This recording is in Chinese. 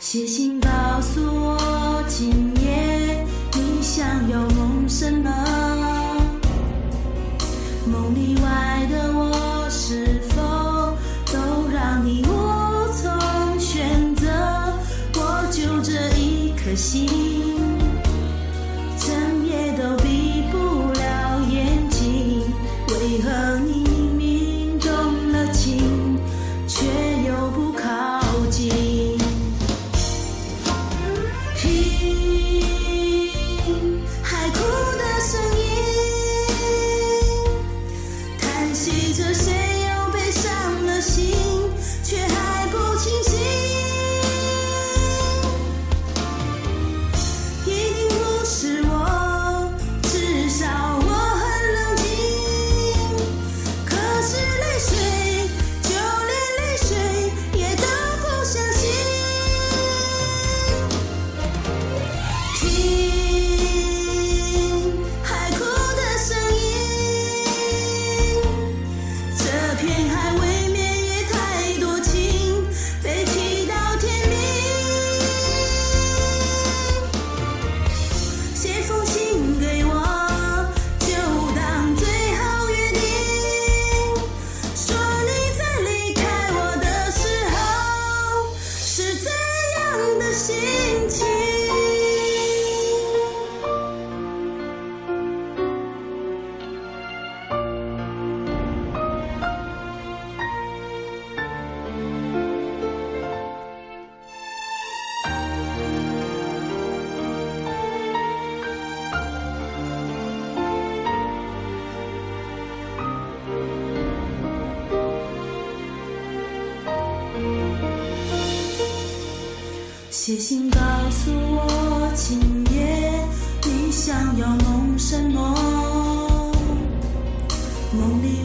写信告诉我，今夜你想要梦什么？梦里外的我，是否都让你无从选择？我就这一颗心，写信告诉我，今夜你想要梦什么？梦里